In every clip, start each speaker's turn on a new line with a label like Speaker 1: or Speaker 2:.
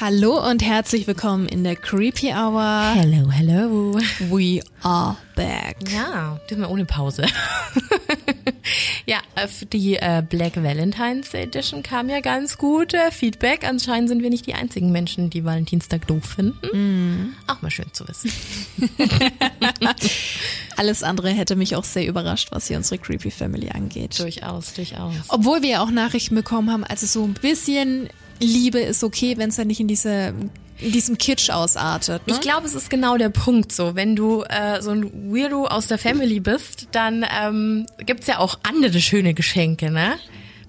Speaker 1: Hallo und herzlich willkommen in der Creepy Hour.
Speaker 2: Hello, hello.
Speaker 1: We are back.
Speaker 2: Ja, diesmal ohne Pause. ja, die äh, Black Valentine's Edition kam ja ganz gut äh, Feedback. Anscheinend sind wir nicht die einzigen Menschen, die Valentinstag doof finden.
Speaker 1: Mhm.
Speaker 2: Auch mal schön zu wissen.
Speaker 1: Alles andere hätte mich auch sehr überrascht, was hier unsere Creepy Family angeht.
Speaker 2: durchaus, durchaus.
Speaker 1: Obwohl wir ja auch Nachrichten bekommen haben, also so ein bisschen Liebe ist okay, wenn es dann nicht in diese in diesem Kitsch ausartet. Ne?
Speaker 2: Ich glaube, es ist genau der Punkt so. Wenn du äh, so ein Weirdo aus der Family bist, dann ähm, gibt's ja auch andere schöne Geschenke, ne?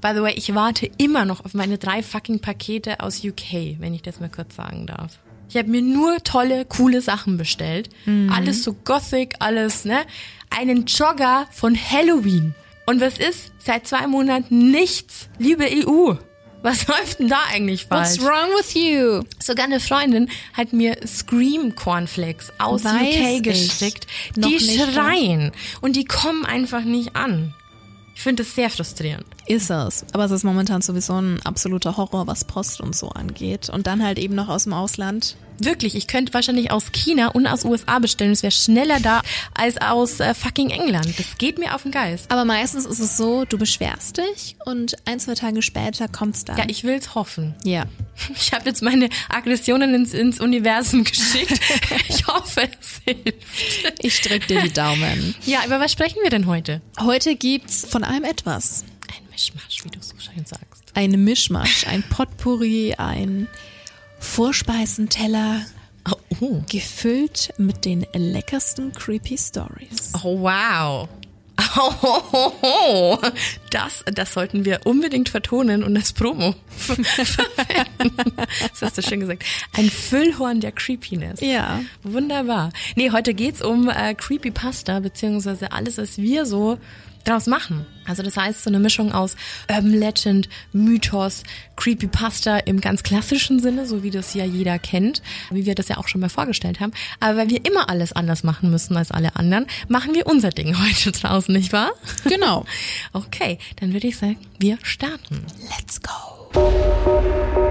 Speaker 2: By the way, ich warte immer noch auf meine drei fucking Pakete aus UK, wenn ich das mal kurz sagen darf. Ich habe mir nur tolle, coole Sachen bestellt. Alles so gothic, alles, ne? Einen Jogger von Halloween. Und was ist? Seit zwei Monaten nichts. Liebe EU. Was läuft denn da eigentlich falsch?
Speaker 1: What's wrong with you?
Speaker 2: Sogar eine Freundin hat mir Scream Cornflakes aus
Speaker 1: Weiß
Speaker 2: UK geschickt. Die
Speaker 1: ne?
Speaker 2: schreien und die kommen einfach nicht an. Ich finde das sehr frustrierend.
Speaker 1: Ist es. Aber es ist momentan sowieso ein absoluter Horror, was Post und so angeht. Und dann halt eben noch aus dem Ausland.
Speaker 2: Wirklich, ich könnte wahrscheinlich aus China und aus USA bestellen. Es wäre schneller da als aus äh, fucking England. Das geht mir auf den Geist.
Speaker 1: Aber meistens ist es so, du beschwerst dich und ein, zwei Tage später kommt's dann.
Speaker 2: Ja, ich will's hoffen.
Speaker 1: ja.
Speaker 2: Ich habe jetzt meine Aggressionen ins, ins Universum geschickt. Ich hoffe, es hilft.
Speaker 1: Ich drück dir die Daumen.
Speaker 2: Ja, über was sprechen wir denn heute?
Speaker 1: Heute gibt's von allem etwas.
Speaker 2: Ein Mischmasch, wie du so schön sagst.
Speaker 1: Ein Mischmasch, ein Potpourri, ein Vorspeisenteller,
Speaker 2: Oh, oh.
Speaker 1: gefüllt mit den leckersten Creepy Stories.
Speaker 2: Oh, wow. Oh, ho, ho. Das, das sollten wir unbedingt vertonen und als Promo verwenden. Das hast du schön gesagt. Ein Füllhorn der Creepiness.
Speaker 1: Ja.
Speaker 2: Wunderbar. Nee, heute geht's um äh, Creepypasta, beziehungsweise alles, was wir so draus machen. Also das heißt so eine Mischung aus Urban Legend, Mythos, Creepypasta im ganz klassischen Sinne, so wie das ja jeder kennt, wie wir das ja auch schon mal vorgestellt haben. Aber weil wir immer alles anders machen müssen als alle anderen, machen wir unser Ding heute draußen, nicht wahr?
Speaker 1: Genau.
Speaker 2: Okay, dann würde ich sagen, wir starten.
Speaker 1: Let's go.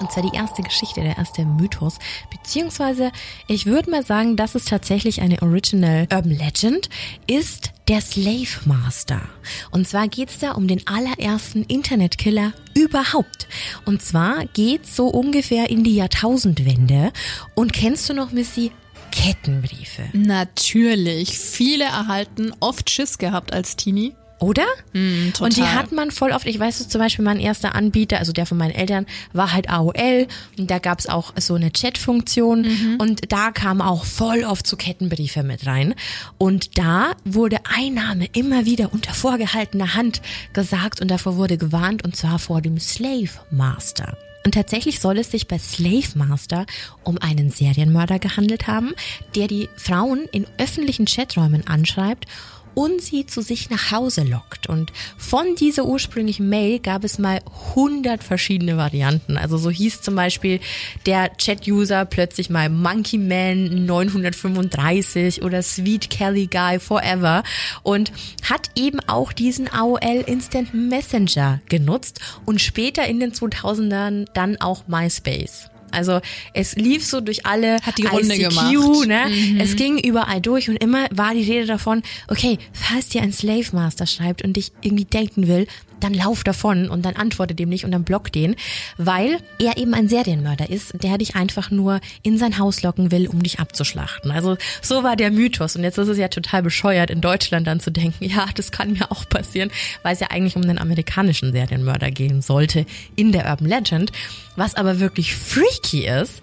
Speaker 2: Und zwar die erste Geschichte, der erste Mythos. Beziehungsweise, ich würde mal sagen, das ist tatsächlich eine Original Urban Legend, ist der Slave Master. Und zwar geht's da um den allerersten Internetkiller überhaupt. Und zwar geht's so ungefähr in die Jahrtausendwende. Und kennst du noch, Missy? Kettenbriefe.
Speaker 1: Natürlich. Viele erhalten oft Schiss gehabt als Teenie.
Speaker 2: Oder?
Speaker 1: Mm.
Speaker 2: Und die hat man voll oft, ich weiß so zum Beispiel mein erster Anbieter, also der von meinen Eltern, war halt AOL und da gab's auch so eine Chat-Funktion
Speaker 1: Mhm.
Speaker 2: und da kam auch voll oft so Kettenbriefe mit rein. Und da wurde ein Name immer wieder unter vorgehaltener Hand gesagt und davor wurde gewarnt und zwar vor dem Slave Master. Und tatsächlich soll es sich bei Slave Master um einen Serienmörder gehandelt haben, der die Frauen in öffentlichen Chaträumen anschreibt und sie zu sich nach Hause lockt. Und von dieser ursprünglichen Mail gab es mal 100 verschiedene Varianten. Also so hieß zum Beispiel der Chat-User plötzlich mal Monkey Man 935 oder Sweet Kelly Guy Forever und hat eben auch diesen AOL Instant Messenger genutzt und später in den 2000ern dann auch MySpace. Also es lief so durch alle
Speaker 1: Hat die Runde
Speaker 2: ICQ,
Speaker 1: gemacht.
Speaker 2: ne? Es ging überall durch und immer war die Rede davon, okay, falls dir ein Slave Master schreibt und dich irgendwie daten will, dann lauf davon und dann antworte dem nicht und dann block den, weil er eben ein Serienmörder ist, der dich einfach nur in sein Haus locken will, um dich abzuschlachten. Also so war der Mythos und jetzt ist es ja total bescheuert, in Deutschland dann zu denken, ja, das kann mir auch passieren, weil es ja eigentlich um den amerikanischen Serienmörder gehen sollte in der Urban Legend. Was aber wirklich freaky ist,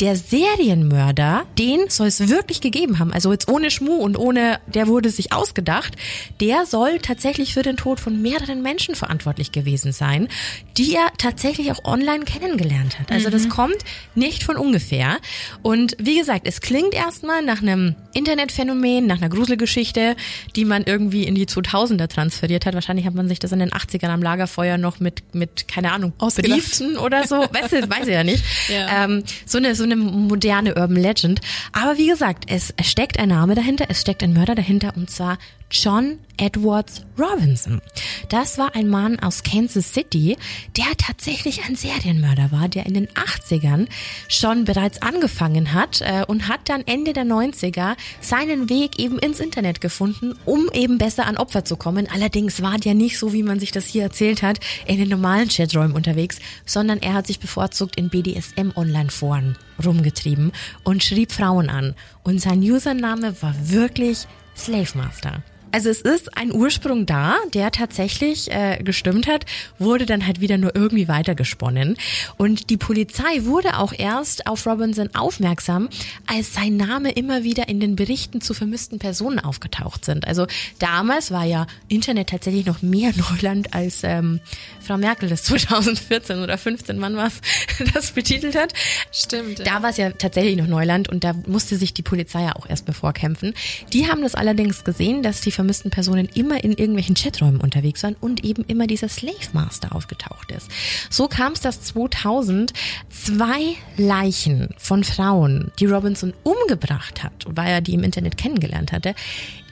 Speaker 2: der Serienmörder, den soll es wirklich gegeben haben. Also jetzt ohne Schmu und ohne, der wurde sich ausgedacht. Der soll tatsächlich für den Tod von mehreren Menschen verantwortlich gewesen sein, die er tatsächlich auch online kennengelernt hat. Also das kommt nicht von ungefähr. Und wie gesagt, es klingt erstmal nach einem Internetphänomen, nach einer Gruselgeschichte, die man irgendwie in die 2000er transferiert hat. Wahrscheinlich hat man sich das in den 80ern am Lagerfeuer noch mit, mit keine Ahnung,
Speaker 1: Ausgedacht.
Speaker 2: Briefen oder so, weißt du, weiß ich ja nicht.
Speaker 1: Ja.
Speaker 2: Ähm, so eine so eine moderne Urban Legend. Aber wie gesagt, es steckt ein Name dahinter, es steckt ein Mörder dahinter und zwar John Edwards Robinson. Das war ein Mann aus Kansas City, der tatsächlich ein Serienmörder war, der in den 80ern schon bereits angefangen hat äh, und hat dann Ende der 90er seinen Weg eben ins Internet gefunden, um eben besser an Opfer zu kommen. Allerdings war der nicht so, wie man sich das hier erzählt hat, in den normalen Chaträumen unterwegs, sondern er hat sich bevorzugt in BDSM-Online-Foren rumgetrieben und schrieb Frauen an. Und sein Username war wirklich Slave Master. Also es ist ein Ursprung da, der tatsächlich äh, gestimmt hat, wurde dann halt wieder nur irgendwie weitergesponnen. Und die Polizei wurde auch erst auf Robinson aufmerksam, als sein Name immer wieder in den Berichten zu vermissten Personen aufgetaucht sind. Also damals war ja Internet tatsächlich noch mehr Neuland als ähm, Frau Merkel das 2014 oder 15, wann was das betitelt hat.
Speaker 1: Stimmt.
Speaker 2: Da war es ja tatsächlich noch Neuland und da musste sich die Polizei ja auch erst bevorkämpfen. Die haben das allerdings gesehen, dass die vermissten Personen immer in irgendwelchen Chaträumen unterwegs waren und eben immer dieser Slave Master aufgetaucht ist. So kam es, dass 2000 zwei Leichen von Frauen, die Robinson umgebracht hat, weil er die im Internet kennengelernt hatte,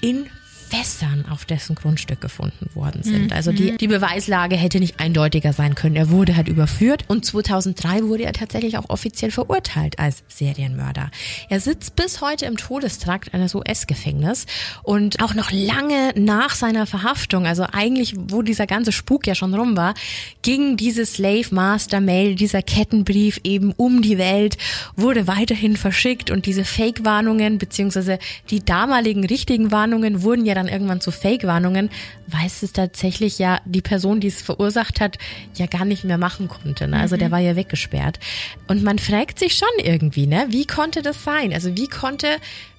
Speaker 2: in Fässern auf dessen Grundstück gefunden worden sind. Also die, die Beweislage hätte nicht eindeutiger sein können. Er wurde halt überführt und 2003 wurde er tatsächlich auch offiziell verurteilt als Serienmörder. Er sitzt bis heute im Todestrakt eines US-Gefängnisses und auch noch lange nach seiner Verhaftung, also eigentlich, wo dieser ganze Spuk ja schon rum war, ging diese Slave Master Mail, dieser Kettenbrief eben um die Welt, wurde weiterhin verschickt und diese Fake-Warnungen beziehungsweise die damaligen richtigen Warnungen wurden ja dann irgendwann zu Fake-Warnungen, weil es tatsächlich ja die Person, die es verursacht hat, ja gar nicht mehr machen konnte. Ne? Also der war ja weggesperrt. Und man fragt sich schon irgendwie, ne, wie konnte das sein? Also wie konnte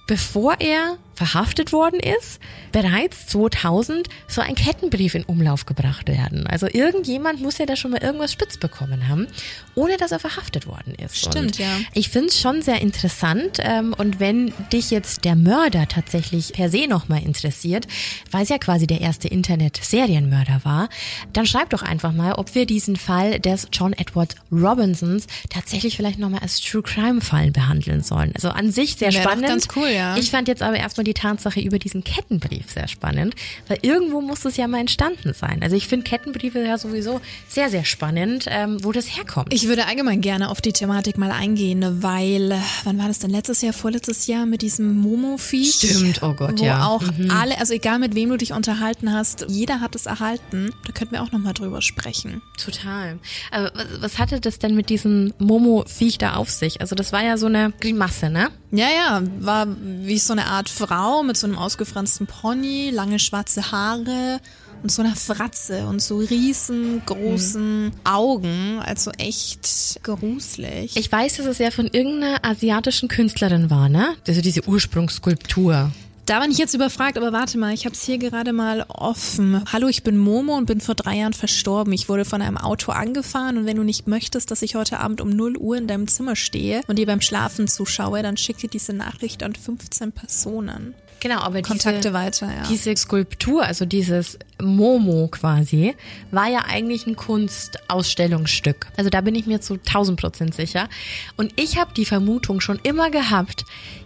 Speaker 2: bevor er verhaftet worden ist, bereits 2000 so ein Kettenbrief in Umlauf gebracht werden. Also irgendjemand muss ja da schon mal irgendwas spitz bekommen haben, ohne dass er verhaftet worden ist.
Speaker 1: Stimmt,
Speaker 2: und
Speaker 1: ja.
Speaker 2: Ich finde es schon sehr interessant ähm, und wenn dich jetzt der Mörder tatsächlich per se nochmal interessiert, weil es ja quasi der erste Internet-Serienmörder war, dann schreib doch einfach mal, ob wir diesen Fall des John Edward Robinsons tatsächlich vielleicht nochmal als True Crime-Fall behandeln sollen. Also an sich sehr
Speaker 1: Wäre
Speaker 2: spannend.
Speaker 1: ganz cool, ja.
Speaker 2: Ich fand jetzt aber erstmal die Tatsache über diesen Kettenbrief sehr spannend, weil irgendwo muss es ja mal entstanden sein. Also ich finde Kettenbriefe ja sowieso sehr, sehr spannend, ähm, wo das herkommt.
Speaker 1: Ich würde allgemein gerne auf die Thematik mal eingehen, weil, wann war das denn letztes Jahr, vorletztes Jahr mit diesem Momo-Viech?
Speaker 2: Stimmt, oh Gott,
Speaker 1: wo
Speaker 2: ja.
Speaker 1: auch alle, also egal mit wem du dich unterhalten hast, jeder hat es erhalten. Da könnten wir auch nochmal drüber sprechen.
Speaker 2: Total. Also was, hatte das denn mit diesem Momo-Viech da auf sich? Also das war ja so eine Grimasse, ne?
Speaker 1: Ja, ja, war wie so eine Art Frau mit so einem ausgefransten Pony, lange schwarze Haare und so einer Fratze und so riesengroßen Augen, also echt gruselig.
Speaker 2: Ich weiß, dass es ja von irgendeiner asiatischen Künstlerin war, ne? Also diese Ursprungsskulptur.
Speaker 1: Da bin ich jetzt überfragt, aber warte mal, ich habe es hier gerade mal offen. Hallo, ich bin Momo und bin vor drei Jahren verstorben. Ich wurde von einem Auto angefahren und wenn du nicht möchtest, dass ich heute Abend um 0 Uhr in deinem Zimmer stehe und dir beim Schlafen zuschaue, dann schick dir diese Nachricht an 15 Personen.
Speaker 2: Genau, aber
Speaker 1: Kontakte
Speaker 2: diese,
Speaker 1: weiter, ja.
Speaker 2: diese Skulptur, also dieses Momo quasi, war ja eigentlich ein Kunstausstellungsstück. Also da bin ich mir zu 1000 Prozent sicher. Und ich habe die Vermutung schon immer gehabt,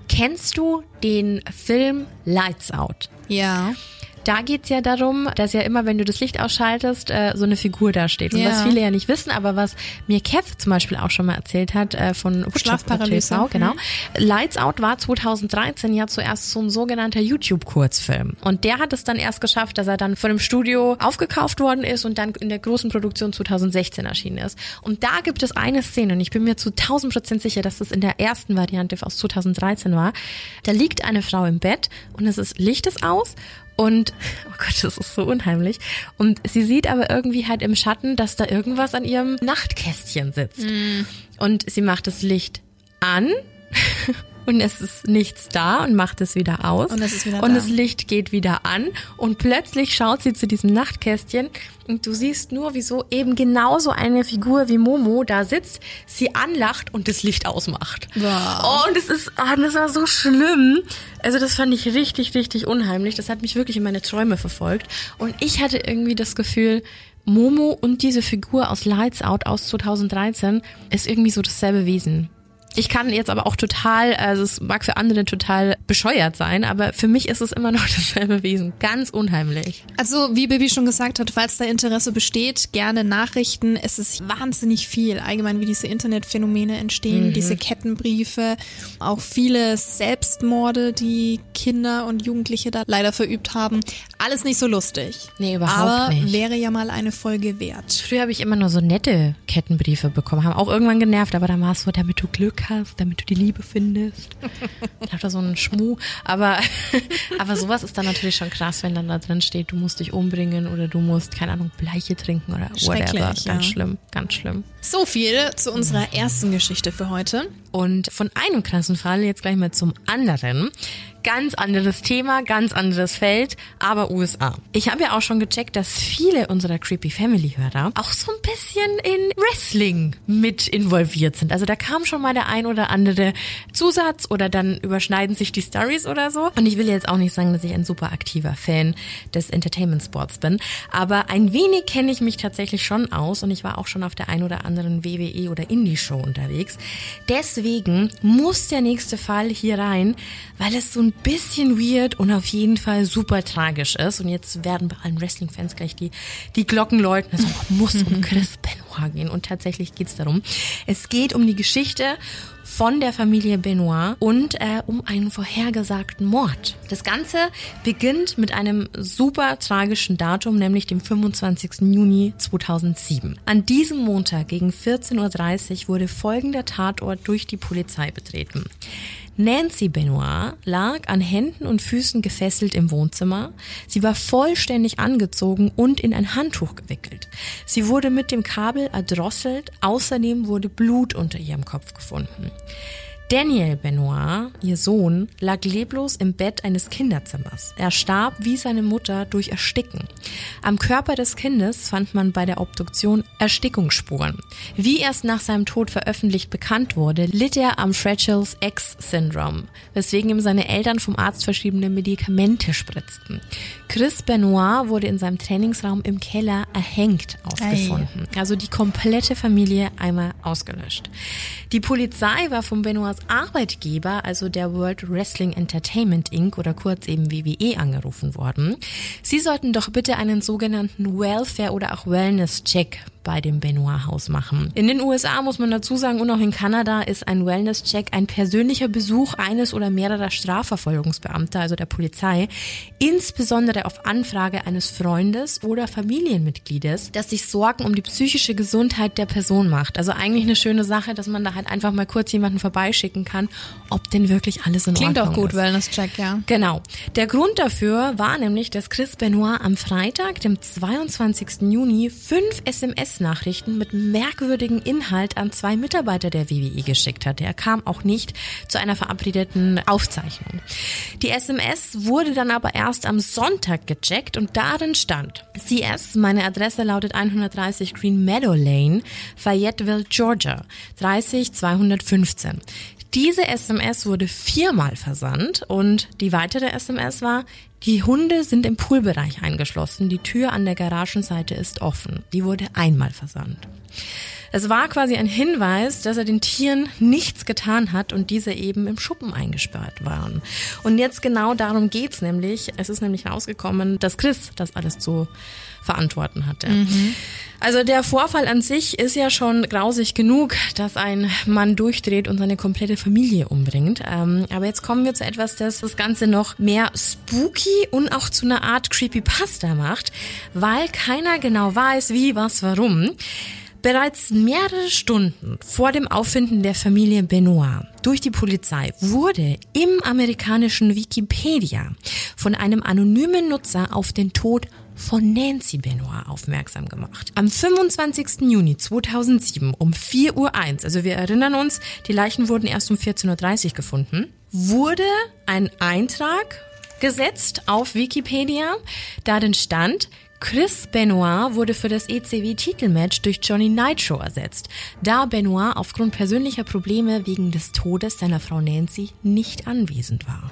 Speaker 2: kennst du den Film Lights Out?
Speaker 1: Ja.
Speaker 2: Da geht's ja darum, dass ja immer, wenn du das Licht ausschaltest, äh, so eine Figur da steht. Und
Speaker 1: Ja.
Speaker 2: was viele ja nicht wissen, aber was mir Kev zum Beispiel auch schon mal erzählt hat, äh, von
Speaker 1: Schlafparalyse.
Speaker 2: TV, genau.
Speaker 1: Mhm.
Speaker 2: Lights Out war 2013 ja zuerst so ein sogenannter YouTube-Kurzfilm. Und der hat es dann erst geschafft, dass er dann von dem Studio aufgekauft worden ist und dann in der großen Produktion 2016 erschienen ist. Und da gibt es eine Szene, und ich bin mir zu 1000 Prozent sicher, dass das in der ersten Variante aus 2013 war. Da liegt eine Frau im Bett und es ist Licht ist aus und, oh Gott, das ist so unheimlich. Und sie sieht aber irgendwie halt im Schatten, dass da irgendwas an ihrem Nachtkästchen sitzt. Und sie macht das Licht an und es ist nichts da und macht es wieder aus.
Speaker 1: Und es wieder
Speaker 2: Und
Speaker 1: da.
Speaker 2: das Licht geht wieder an und plötzlich schaut sie zu diesem Nachtkästchen und du siehst nur, wieso eben genauso eine Figur wie Momo da sitzt, sie anlacht und das Licht ausmacht.
Speaker 1: Wow.
Speaker 2: Oh, und es ist, oh, das war so schlimm. Also das fand ich richtig, richtig unheimlich. Das hat mich wirklich in meine Träume verfolgt. Und ich hatte irgendwie das Gefühl, Momo und diese Figur aus Lights Out aus 2013 ist irgendwie so dasselbe Wesen. Ich kann jetzt aber auch total, also es mag für andere total bescheuert sein, aber für mich ist es immer noch dasselbe Wesen. Ganz unheimlich.
Speaker 1: Also, wie Bibi schon gesagt hat, falls da Interesse besteht, gerne Nachrichten. Es ist wahnsinnig viel, allgemein wie diese Internetphänomene entstehen, diese Kettenbriefe, auch viele Selbstmorde, die Kinder und Jugendliche da leider verübt haben. Alles nicht so lustig.
Speaker 2: Nee, überhaupt
Speaker 1: Aber
Speaker 2: nicht.
Speaker 1: wäre ja mal eine Folge wert.
Speaker 2: Früher habe ich immer nur so nette Kettenbriefe bekommen, haben auch irgendwann genervt, aber dann war es so, damit du Glück hast, damit du die Liebe findest. Ich habe da so einen Schmuh, aber aber sowas ist dann natürlich schon krass, wenn dann da drin steht, du musst dich umbringen oder du musst keine Ahnung Bleiche trinken oder whatever. Ganz
Speaker 1: ja.
Speaker 2: schlimm, ganz schlimm.
Speaker 1: So viel zu unserer ersten Geschichte für heute.
Speaker 2: Und von einem krassen Fall jetzt gleich mal zum anderen. Ganz anderes Thema, ganz anderes Feld, aber USA. Ich habe ja auch schon gecheckt, dass viele unserer Creepy Family Hörer auch so ein bisschen in Wrestling mit involviert sind. Also da kam schon mal der ein oder andere Zusatz oder dann überschneiden sich die Stories oder so. Und ich will jetzt auch nicht sagen, dass ich ein super aktiver Fan des Entertainment Sports bin, aber ein wenig kenne ich mich tatsächlich schon aus und ich war auch schon auf der ein oder anderen WWE oder Indie Show unterwegs. Deswegen muss der nächste Fall hier rein, weil es so ein bisschen weird und auf jeden Fall super tragisch ist. Und jetzt werden bei allen Wrestling-Fans gleich die, die Glocken läuten. Es muss um Chris Benoit gehen. Und tatsächlich geht's darum. Es geht um die Geschichte von der Familie Benoit und äh, um einen vorhergesagten Mord. Das Ganze beginnt mit einem super tragischen Datum, nämlich dem 25. Juni 2007. An diesem Montag gegen 14.30 Uhr wurde folgender Tatort durch die Polizei betreten. Nancy Benoit lag an Händen und Füßen gefesselt im Wohnzimmer. Sie war vollständig angezogen und in ein Handtuch gewickelt. Sie wurde mit dem Kabel erdrosselt. Außerdem wurde Blut unter ihrem Kopf gefunden. Daniel Benoit, ihr Sohn, lag leblos im Bett eines Kinderzimmers. Er starb wie seine Mutter durch Ersticken. Am Körper des Kindes fand man bei der Obduktion Erstickungsspuren. Wie erst nach seinem Tod veröffentlicht bekannt wurde, litt er am Fragile X-Syndrom, weswegen ihm seine Eltern vom Arzt verschriebene Medikamente spritzten. Chris Benoit wurde in seinem Trainingsraum im Keller erhängt aufgefunden. Also die komplette Familie einmal ausgelöscht. Die Polizei war von Benoits Arbeitgeber, also der World Wrestling Entertainment Inc. oder kurz eben WWE angerufen worden. Sie sollten doch bitte einen sogenannten Welfare oder auch Wellness Check bei dem Benoit-Haus machen. In den USA muss man dazu sagen und auch in Kanada ist ein Wellness-Check ein persönlicher Besuch eines oder mehrerer Strafverfolgungsbeamter, also der Polizei, insbesondere auf Anfrage eines Freundes oder Familienmitgliedes, das sich Sorgen um die psychische Gesundheit der Person macht. Also eigentlich eine schöne Sache, dass man da halt einfach mal kurz jemanden vorbeischicken kann, ob denn wirklich alles in
Speaker 1: Klingt
Speaker 2: Ordnung
Speaker 1: auch gut,
Speaker 2: ist.
Speaker 1: Wellness-Check, ja.
Speaker 2: Genau. Der Grund dafür war nämlich, dass Chris Benoit am Freitag, dem 22. Juni, fünf SMS-Nachrichten mit merkwürdigem Inhalt an zwei Mitarbeiter der WWE geschickt hat. Er kam auch nicht zu einer verabredeten Aufzeichnung. Die SMS wurde dann aber erst am Sonntag gecheckt und darin stand, CS, meine Adresse lautet 130 Green Meadow Lane, Fayetteville, Georgia, 30215. Diese SMS wurde viermal versandt und die weitere SMS war, die Hunde sind im Poolbereich eingeschlossen, die Tür an der Garagenseite ist offen. Die wurde einmal versandt. Es war quasi ein Hinweis, dass er den Tieren nichts getan hat und diese eben im Schuppen eingesperrt waren. Und jetzt genau darum geht's nämlich. Es ist nämlich rausgekommen, dass Chris das alles zu verantworten hatte. Also der Vorfall an sich ist ja schon grausig genug, dass ein Mann durchdreht und seine komplette Familie umbringt. Ähm, aber jetzt kommen wir zu etwas, das das Ganze noch mehr spooky und auch zu einer Art Creepypasta macht, weil keiner genau weiß, wie, was, warum. Bereits mehrere Stunden vor dem Auffinden der Familie Benoit durch die Polizei wurde im amerikanischen Wikipedia von einem anonymen Nutzer auf den Tod von Nancy Benoit aufmerksam gemacht. Am 25. Juni 2007 um 4.01 Uhr, also wir erinnern uns, die Leichen wurden erst um 14.30 Uhr gefunden, wurde ein Eintrag gesetzt auf Wikipedia, darin stand, Chris Benoit wurde für das ECW-Titelmatch durch Johnny Nitro ersetzt, da Benoit aufgrund persönlicher Probleme wegen des Todes seiner Frau Nancy nicht anwesend war.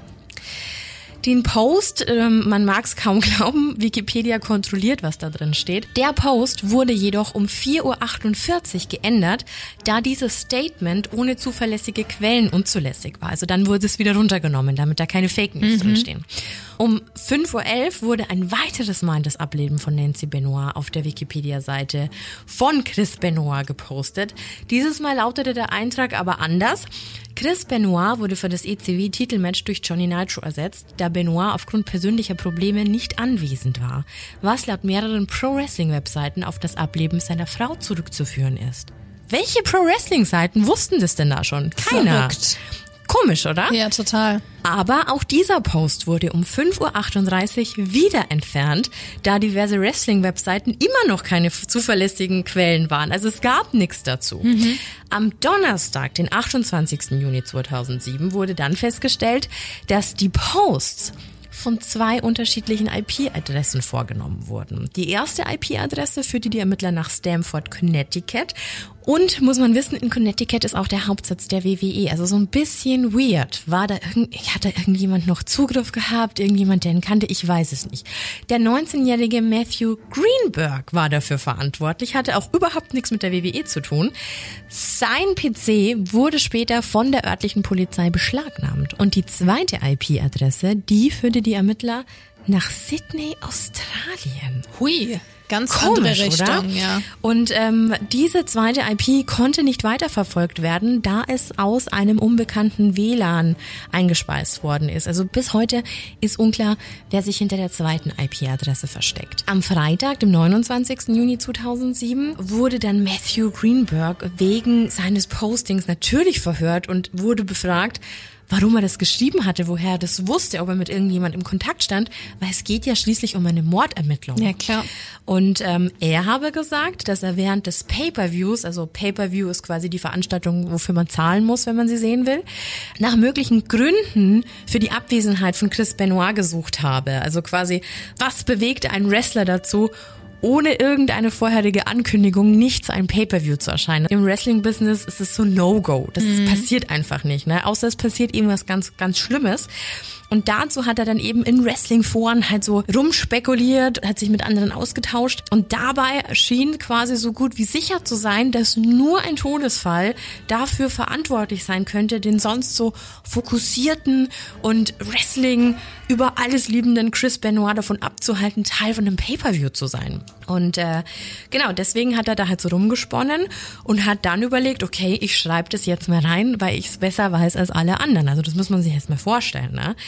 Speaker 2: Den Post, ähm, man mag es kaum glauben, Wikipedia kontrolliert, was da drin steht. Der Post wurde jedoch um 4.48 Uhr geändert, da dieses Statement ohne zuverlässige Quellen unzulässig war. Also dann wurde es wieder runtergenommen, damit da keine Fake News mhm. drinstehen. Um 5.11 Uhr wurde ein weiteres Mal das Ableben von Nancy Benoit auf der Wikipedia-Seite von Chris Benoit gepostet. Dieses Mal lautete der Eintrag aber anders. Chris Benoit wurde für das ECW-Titelmatch durch Johnny Nitro ersetzt, da Benoit aufgrund persönlicher Probleme nicht anwesend war, was laut mehreren Pro-Wrestling-Webseiten auf das Ableben seiner Frau zurückzuführen ist. Welche Pro-Wrestling-Seiten wussten das denn da schon? Keiner. Verrückt. Komisch, oder?
Speaker 1: Ja, total.
Speaker 2: Aber auch dieser Post wurde um 5.38 Uhr wieder entfernt, da diverse Wrestling-Webseiten immer noch keine zuverlässigen Quellen waren. Also es gab nichts dazu. Mhm. Am Donnerstag, den 28. Juni 2007, wurde dann festgestellt, dass die Posts von zwei unterschiedlichen IP-Adressen vorgenommen wurden. Die erste IP-Adresse führte die Ermittler nach Stamford, Connecticut und muss man wissen, in Connecticut ist auch der Hauptsitz der WWE. Also so ein bisschen weird. War da irgend, hat da irgendjemand noch Zugriff gehabt? Irgendjemand, der ihn kannte? Ich weiß es nicht. Der 19-jährige Matthew Greenberg war dafür verantwortlich, hatte auch überhaupt nichts mit der WWE zu tun. Sein PC wurde später von der örtlichen Polizei beschlagnahmt. Und die zweite IP-Adresse, die führte die Ermittler nach Sydney, Australien.
Speaker 1: Hui. Ganz Komisch, andere Richtung, oder? ja.
Speaker 2: Und ähm, diese zweite IP konnte nicht weiterverfolgt werden, da es aus einem unbekannten WLAN eingespeist worden ist. Also bis heute ist unklar, wer sich hinter der zweiten IP-Adresse versteckt. Am Freitag, dem 29. Juni 2007, wurde dann Matthew Greenberg wegen seines Postings natürlich verhört und wurde befragt, warum er das geschrieben hatte, woher er das wusste, ob er mit irgendjemand im Kontakt stand, weil es geht ja schließlich um eine Mordermittlung.
Speaker 1: Ja, klar.
Speaker 2: Und ähm, er habe gesagt, dass er während des Pay-per-Views, also Pay-per-View ist quasi die Veranstaltung, wofür man zahlen muss, wenn man sie sehen will, nach möglichen Gründen für die Abwesenheit von Chris Benoit gesucht habe. Also quasi, was bewegt einen Wrestler dazu, ohne irgendeine vorherige Ankündigung nicht zu einem Pay-per-View zu erscheinen. Im Wrestling-Business ist es so No-Go. Das mhm. passiert einfach nicht, ne? Außer es passiert irgendwas ganz, ganz Schlimmes. Und dazu hat er dann eben in Wrestling-Foren halt so rumspekuliert, hat sich mit anderen ausgetauscht. Und dabei schien quasi so gut wie sicher zu sein, dass nur ein Todesfall dafür verantwortlich sein könnte, den sonst so fokussierten und Wrestling über alles liebenden Chris Benoit davon abzuhalten, Teil von einem Pay-per-View zu sein. Und äh, genau, deswegen hat er da halt so rumgesponnen und hat dann überlegt, okay, ich schreibe das jetzt mal rein, weil ich es besser weiß als alle anderen. Also das muss man sich jetzt mal vorstellen. Ne?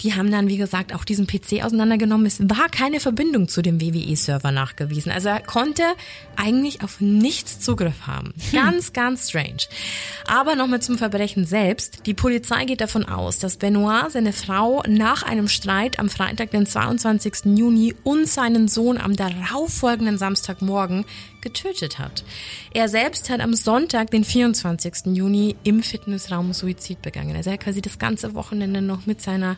Speaker 2: Die haben dann, wie gesagt, auch diesen PC auseinandergenommen. Es war keine Verbindung zu dem WWE-Server nachgewiesen. Also er konnte eigentlich auf nichts Zugriff haben. Hm. Ganz, hm. ganz strange. Aber nochmal zum Verbrechen selbst. Die Polizei geht davon aus, dass Benoit seine Frau nach einem Streit am Freitag, den 22. Juni und seinen Sohn am darauffolgenden Samstagmorgen getötet hat. Er selbst hat am Sonntag, den 24. Juni, im Fitnessraum Suizid begangen. Also er hat quasi das ganze Wochenende noch mit seiner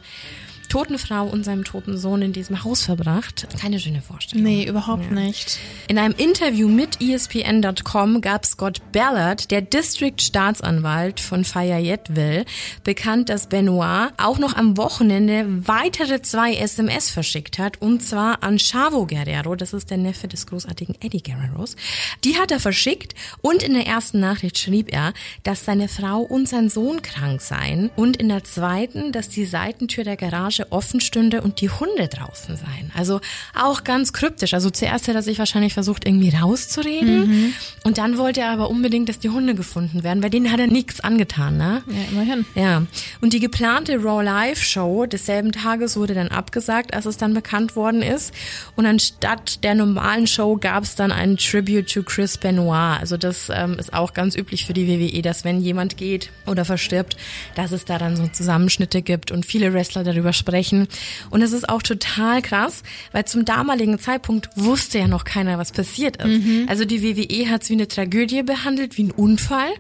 Speaker 2: toten Frau und seinem toten Sohn in diesem Haus verbracht. Keine schöne Vorstellung.
Speaker 1: Nee, überhaupt ja. nicht.
Speaker 2: In einem Interview mit ESPN.com gab Scott Ballard, der District Staatsanwalt von Fayetteville, bekannt, dass Benoit auch noch am Wochenende weitere zwei SMS verschickt hat, und zwar an Chavo Guerrero, das ist der Neffe des großartigen Eddie Guerreros. Die hat er verschickt und in der ersten Nachricht schrieb er, dass seine Frau und sein Sohn krank seien und in der zweiten, dass die Seitentür der Garage Garage offen stünde und die Hunde draußen seien. Also auch ganz kryptisch. Also zuerst hat er sich wahrscheinlich versucht, irgendwie rauszureden. Mhm. Und dann wollte er aber unbedingt, dass die Hunde gefunden werden. Bei denen hat er nichts angetan, ne?
Speaker 1: Ja, immerhin.
Speaker 2: Ja. Und die geplante Raw Live Show desselben Tages wurde dann abgesagt, als es dann bekannt worden ist. Und anstatt der normalen Show gab es dann einen Tribute to Chris Benoit. Also das ähm, ist auch ganz üblich für die WWE, dass wenn jemand geht oder verstirbt, dass es da dann so Zusammenschnitte gibt und viele Wrestler darüber sprechen. Und es ist auch total krass, weil zum damaligen Zeitpunkt wusste ja noch keiner, was passiert ist. Mhm. Also die WWE hat es wie eine Tragödie behandelt, wie ein Unfall.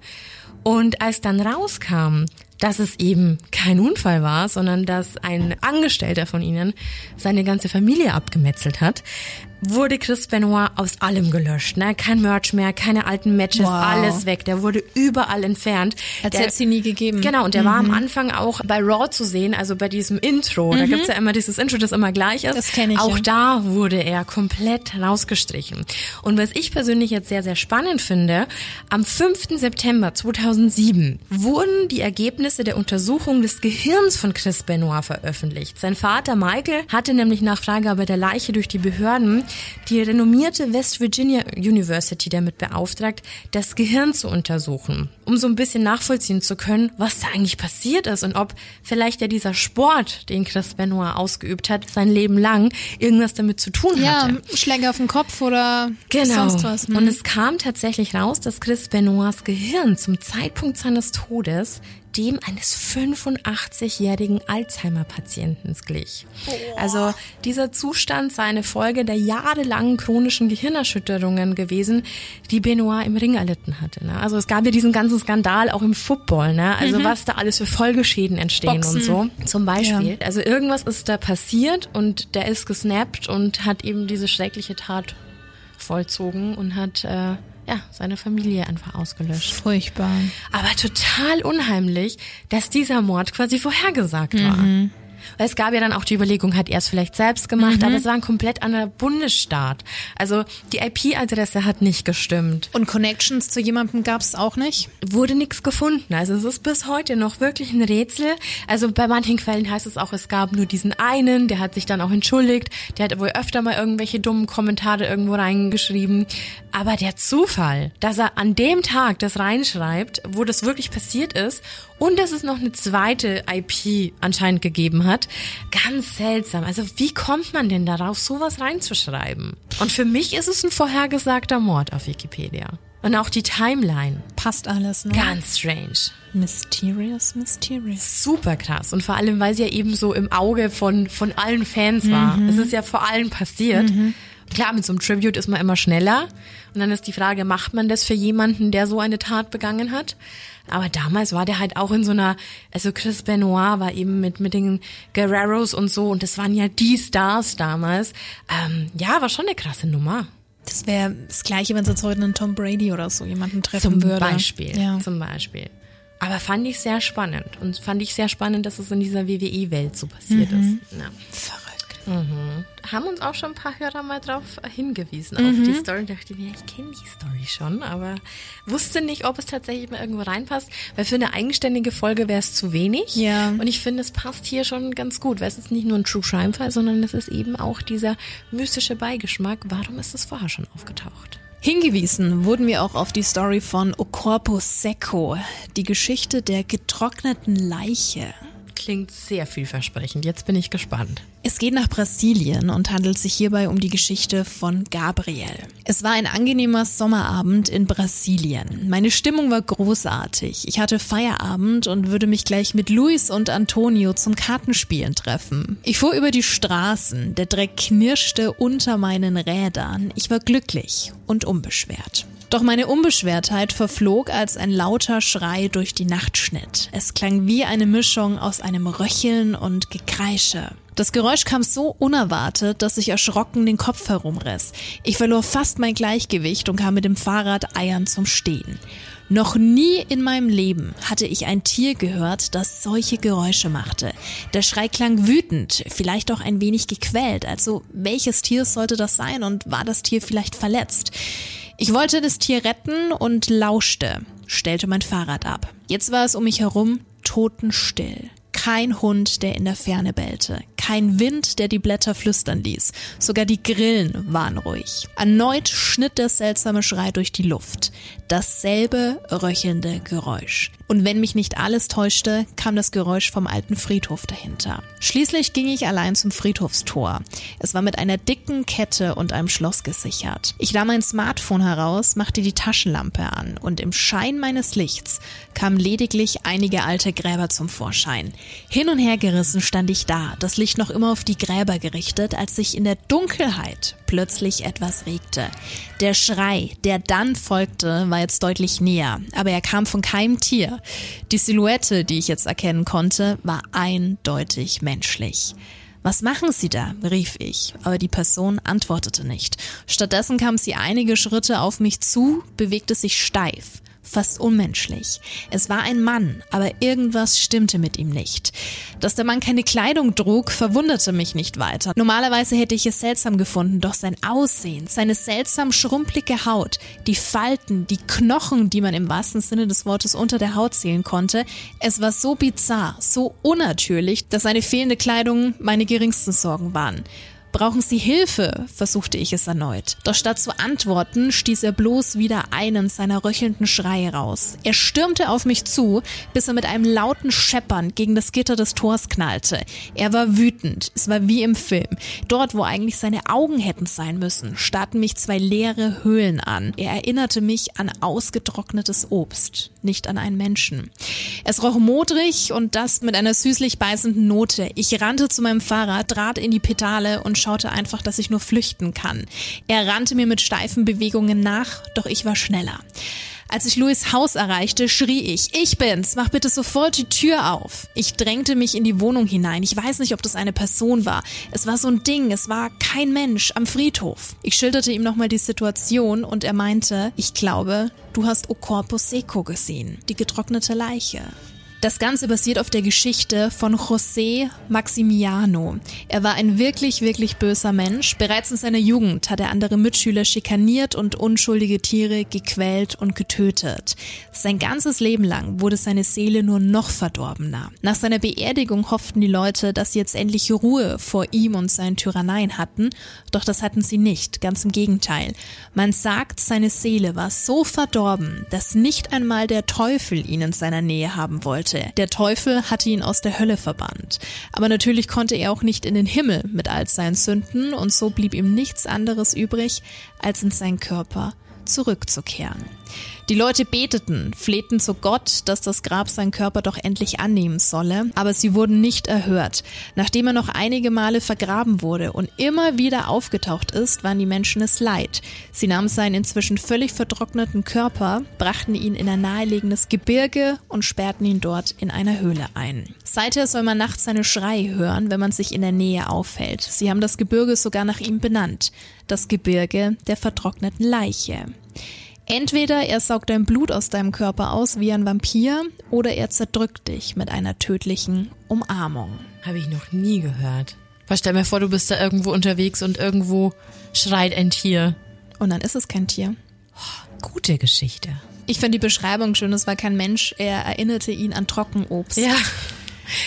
Speaker 2: Und als dann rauskam, dass es eben kein Unfall war, sondern dass ein Angestellter von ihnen seine ganze Familie abgemetzelt hat, wurde Chris Benoit aus allem gelöscht. Ne? Kein Merch mehr, keine alten Matches, wow. alles weg. Der wurde überall entfernt.
Speaker 1: Als hätte sie nie gegeben.
Speaker 2: Genau, und der mhm. war am mhm. Anfang auch bei Raw zu sehen, also bei diesem Intro. Mhm. Da gibt's ja immer dieses Intro, das immer gleich ist.
Speaker 1: Das kenne ich.
Speaker 2: Auch
Speaker 1: ja.
Speaker 2: da wurde er komplett rausgestrichen. Und was ich persönlich jetzt sehr, sehr spannend finde, am 5. September 2007 wurden die Ergebnisse der Untersuchung des Gehirns von Chris Benoit veröffentlicht. Sein Vater Michael hatte nämlich nach Freigabe der Leiche durch die Behörden die renommierte West Virginia University damit beauftragt, das Gehirn zu untersuchen, um so ein bisschen nachvollziehen zu können, was da eigentlich passiert ist und ob vielleicht ja dieser Sport, den Chris Benoit ausgeübt hat, sein Leben lang irgendwas damit zu tun hatte.
Speaker 1: Ja, Schläge auf den Kopf oder
Speaker 2: genau.
Speaker 1: sonst was.
Speaker 2: Hm. Und es kam tatsächlich raus, dass Chris Benoits Gehirn zum Zeitpunkt seines Todes dem eines 85-jährigen Alzheimer-Patienten glich. Also dieser Zustand sei eine Folge der jahrelangen chronischen Gehirnerschütterungen gewesen, die Benoit im Ring erlitten hatte. Ne? Also es gab ja diesen ganzen Skandal auch im Football, ne? also mhm. was da alles für Folgeschäden entstehen Boxen. und so. Zum Beispiel. Ja. Also irgendwas ist da passiert und der ist gesnappt und hat eben diese schreckliche Tat vollzogen und hat äh, ja, seine Familie einfach ausgelöscht.
Speaker 1: Furchtbar.
Speaker 2: Aber total unheimlich, dass dieser Mord quasi vorhergesagt war. Mhm. Es gab ja dann auch die Überlegung, hat er es vielleicht selbst gemacht, mhm. aber es war ein komplett anderer Bundesstaat. Also die IP-Adresse hat nicht gestimmt.
Speaker 1: Und Connections zu jemandem gab es auch nicht?
Speaker 2: Wurde nichts gefunden. Also es ist bis heute noch wirklich ein Rätsel. Also bei manchen Quellen heißt es auch, es gab nur diesen einen, der hat sich dann auch entschuldigt. Der hat wohl öfter mal irgendwelche dummen Kommentare irgendwo reingeschrieben. Aber der Zufall, dass er an dem Tag das reinschreibt, wo das wirklich passiert ist und dass es noch eine zweite IP anscheinend gegeben hat. Ganz seltsam. Also wie kommt man denn darauf, sowas reinzuschreiben? Und für mich ist es ein vorhergesagter Mord auf Wikipedia. Und auch die Timeline.
Speaker 1: Passt alles, ne?
Speaker 2: Ganz strange.
Speaker 1: Mysterious, mysterious.
Speaker 2: Super krass. Und vor allem, weil sie ja eben so im Auge von, von allen Fans war. Mhm. Es ist ja vor allem passiert. Mhm. Klar, mit so einem Tribute ist man immer schneller. Und dann ist die Frage, macht man das für jemanden, der so eine Tat begangen hat? Aber damals war der halt auch in so einer, also Chris Benoit war eben mit, mit den Guerreros und so und das waren ja die Stars damals. Ähm, ja, war schon eine krasse Nummer.
Speaker 1: Das wäre das Gleiche, wenn es jetzt heute einen Tom Brady oder so jemanden treffen
Speaker 2: zum
Speaker 1: würde.
Speaker 2: Beispiel, ja. Zum Beispiel. Aber fand ich sehr spannend und fand ich sehr spannend, dass es in dieser WWE-Welt so passiert mhm. ist. Ja. Mhm. Haben uns auch schon ein paar Hörer mal drauf hingewiesen, mhm. auf die Story. Da dachte ich mir, ich kenne die Story schon, aber wusste nicht, ob es tatsächlich mal irgendwo reinpasst, weil für eine eigenständige Folge wäre es zu wenig.
Speaker 1: Ja.
Speaker 2: Und ich finde, es passt hier schon ganz gut, weil es ist nicht nur ein True Crime Fall, sondern es ist eben auch dieser mystische Beigeschmack. Warum ist es vorher schon aufgetaucht?
Speaker 1: Hingewiesen wurden wir auch auf die Story von O Corpo Secco, die Geschichte der getrockneten Leiche
Speaker 2: klingt sehr vielversprechend. Jetzt bin ich gespannt.
Speaker 1: Es geht nach Brasilien und handelt sich hierbei um die Geschichte von Gabriel. Es war ein angenehmer Sommerabend in Brasilien. Meine Stimmung war großartig. Ich hatte Feierabend und würde mich gleich mit Luis und Antonio zum Kartenspielen treffen. Ich fuhr über die Straßen, der Dreck knirschte unter meinen Rädern. Ich war glücklich und unbeschwert. Doch meine Unbeschwertheit verflog, als ein lauter Schrei durch die Nacht schnitt. Es klang wie eine Mischung aus einem Röcheln und Gekreische. Das Geräusch kam so unerwartet, dass ich erschrocken den Kopf herumriss. Ich verlor fast mein Gleichgewicht und kam mit dem Fahrrad eiern zum Stehen. Noch nie in meinem Leben hatte ich ein Tier gehört, das solche Geräusche machte. Der Schrei klang wütend, vielleicht auch ein wenig gequält. Also welches Tier sollte das sein und war das Tier vielleicht verletzt? Ich wollte das Tier retten und lauschte, stellte mein Fahrrad ab. Jetzt war es um mich herum totenstill. Kein Hund, der in der Ferne bellte. Kein Wind, der die Blätter flüstern ließ. Sogar die Grillen waren ruhig. Erneut schnitt der seltsame Schrei durch die Luft. Dasselbe röchelnde Geräusch. Und wenn mich nicht alles täuschte, kam das Geräusch vom alten Friedhof dahinter. Schließlich ging ich allein zum Friedhofstor. Es war mit einer dicken Kette und einem Schloss gesichert. Ich nahm mein Smartphone heraus, machte die Taschenlampe an und im Schein meines Lichts kamen lediglich einige alte Gräber zum Vorschein. Hin und her gerissen stand ich da, das Licht noch immer auf die Gräber gerichtet, als sich in der Dunkelheit plötzlich etwas regte. Der Schrei, der dann folgte, war jetzt deutlich näher, aber er kam von keinem Tier. Die Silhouette, die ich jetzt erkennen konnte, war eindeutig menschlich. Was machen Sie da? rief ich, aber die Person antwortete nicht. Stattdessen kam sie einige Schritte auf mich zu, bewegte sich steif fast unmenschlich. Es war ein Mann, aber irgendwas stimmte mit ihm nicht. Dass der Mann keine Kleidung trug, verwunderte mich nicht weiter. Normalerweise hätte ich es seltsam gefunden, doch sein Aussehen, seine seltsam schrumpelige Haut, die Falten, die Knochen, die man im wahrsten Sinne des Wortes unter der Haut zählen konnte, es war so bizarr, so unnatürlich, dass seine fehlende Kleidung meine geringsten Sorgen waren. Brauchen Sie Hilfe? versuchte ich es erneut. Doch statt zu antworten, stieß er bloß wieder einen seiner röchelnden Schreie raus. Er stürmte auf mich zu, bis er mit einem lauten Scheppern gegen das Gitter des Tors knallte. Er war wütend. Es war wie im Film. Dort, wo eigentlich seine Augen hätten sein müssen, starrten mich zwei leere Höhlen an. Er erinnerte mich an ausgetrocknetes Obst, nicht an einen Menschen. Es roch modrig und das mit einer süßlich beißenden Note. Ich rannte zu meinem Fahrrad, trat in die Pedale und schaute einfach, dass ich nur flüchten kann. Er rannte mir mit steifen Bewegungen nach, doch ich war schneller. Als ich Louis Haus erreichte, schrie ich, ich bin's, mach bitte sofort die Tür auf. Ich drängte mich in die Wohnung hinein. Ich weiß nicht, ob das eine Person war. Es war so ein Ding, es war kein Mensch am Friedhof. Ich schilderte ihm nochmal die Situation und er meinte, ich glaube, du hast O Corpus Seco gesehen, die getrocknete Leiche. Das Ganze basiert auf der Geschichte von José Maximiano. Er war ein wirklich, wirklich böser Mensch. Bereits in seiner Jugend hat er andere Mitschüler schikaniert und unschuldige Tiere gequält und getötet. Sein ganzes Leben lang wurde seine Seele nur noch verdorbener. Nach seiner Beerdigung hofften die Leute, dass sie jetzt endlich Ruhe vor ihm und seinen Tyranneien hatten, doch das hatten sie nicht, ganz im Gegenteil. Man sagt, seine Seele war so verdorben, dass nicht einmal der Teufel ihn in seiner Nähe haben wollte hatte. Der Teufel hatte ihn aus der Hölle verbannt. Aber natürlich konnte er auch nicht in den Himmel mit all seinen Sünden und so blieb ihm nichts anderes übrig, als in seinen Körper zurückzukehren. Die Leute beteten, flehten zu Gott, dass das Grab seinen Körper doch endlich annehmen solle, aber sie wurden nicht erhört. Nachdem er noch einige Male vergraben wurde und immer wieder aufgetaucht ist, waren die Menschen es leid. Sie nahmen seinen inzwischen völlig vertrockneten Körper, brachten ihn in ein nahelegenes Gebirge und sperrten ihn dort in einer Höhle ein. Seither soll man nachts seine Schreie hören, wenn man sich in der Nähe aufhält. Sie haben das Gebirge sogar nach ihm benannt. Das Gebirge der vertrockneten Leiche. Entweder er saugt dein Blut aus deinem Körper aus wie ein Vampir oder er zerdrückt dich mit einer tödlichen Umarmung.
Speaker 2: Habe ich noch nie gehört. Stell mir vor, du bist da irgendwo unterwegs und irgendwo schreit ein Tier.
Speaker 1: Und dann ist es kein Tier.
Speaker 2: Oh, gute Geschichte.
Speaker 1: Ich finde die Beschreibung schön, es war kein Mensch, er erinnerte ihn an Trockenobst.
Speaker 2: Ja.